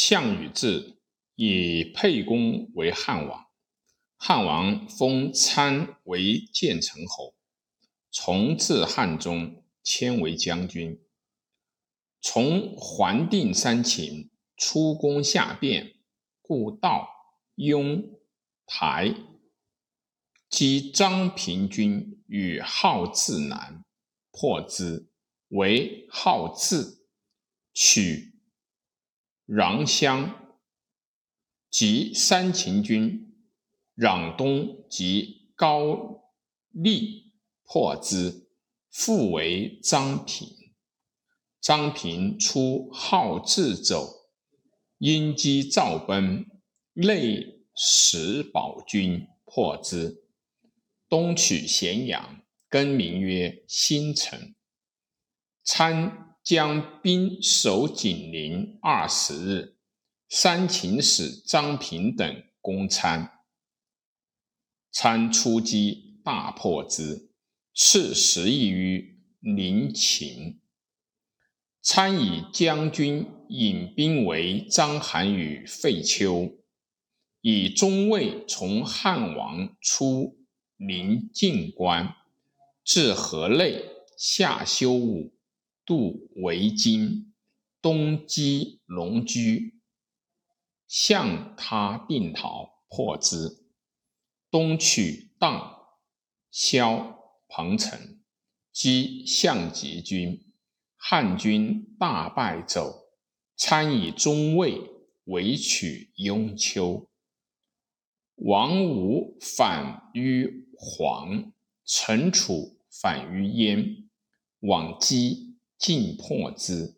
项羽至，以沛公为汉王。汉王封参为建成侯，从至汉中，迁为将军。从还定三秦，出攻下汴，故道、雍、台，击张平军与号自南，破之，为号自，取。穰乡及三秦军，攘东及高丽，破之，复为张平。张平出号自走，因击赵奔，内使保军，破之。东取咸阳，更名曰新城。参。将兵守景陵二十日，三秦使张平等攻参，参出击，大破之，赐十邑于临秦。参以将军引兵围章邯与废丘，以中尉从汉王出临晋关，至河内，下修武。渡为津，东击龙驹，向他定陶，破之。东取荡、萧、彭城，击项籍军，汉军大败走。参以中尉围取雍丘。王武反于黄，陈楚反于燕，往击。尽破之。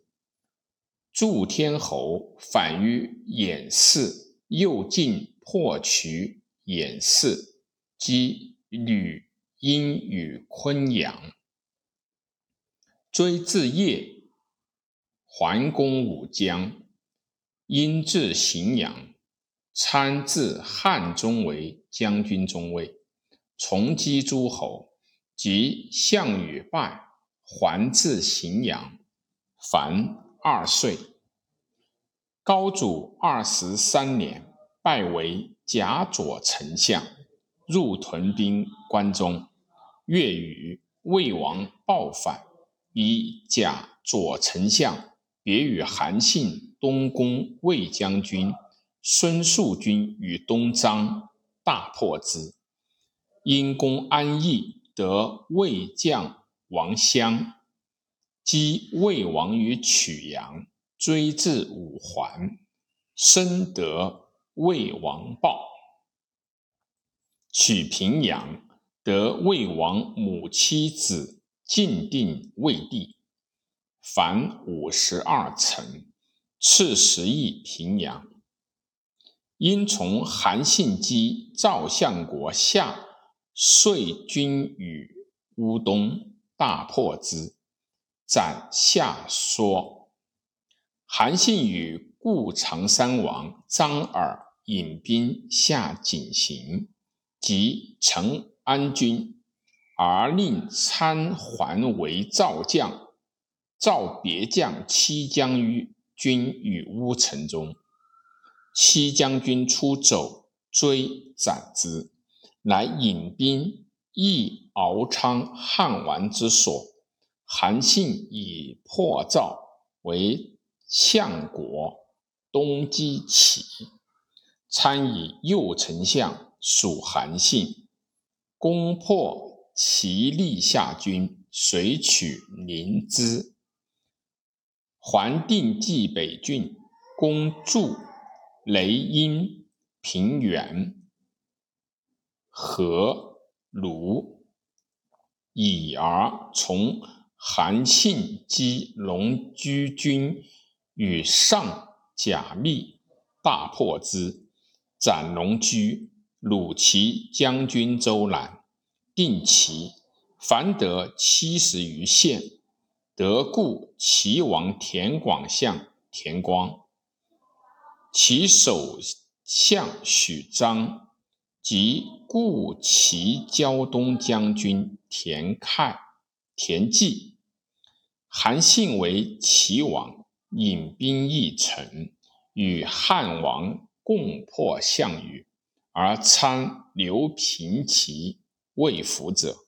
祝天侯反于偃氏，又进破渠偃氏，击吕阴与昆阳，追至邺，还攻武江，因至荥阳，参至汉中为将军中尉，从击诸侯，及项羽败。还至荥阳，凡二岁。高祖二十三年，拜为甲左丞相，入屯兵关中。月与魏王暴反，以甲左丞相别与韩信东宫魏将军孙树军于东张，大破之。因攻安邑，得魏将。王襄击魏王于曲阳，追至五环，深得魏王报。取平阳，得魏王母妻子，晋定魏地，凡五十二城，赐十邑平阳。因从韩信击赵相国下遂军于乌东。大破之，斩夏说。韩信与故长山王张耳引兵下井陉，及成安军，而令参还为赵将。赵别将七将于军于乌城中，七将军出走，追斩之，乃引兵。益敖昌汉王之所，韩信以破赵为相国，东击齐，参以右丞相属韩信，攻破齐立下军，遂取临淄，还定济北郡，攻筑、雷阴、平原、和。鲁以而从韩信击龙居军与上甲密，大破之，斩龙居。鲁齐将军周览，定齐，凡得七十余县。得故齐王田广相田光，其首相许章。即故齐胶东将军田看、田忌，韩信为齐王，引兵一城，与汉王共破项羽，而参刘平齐魏服者。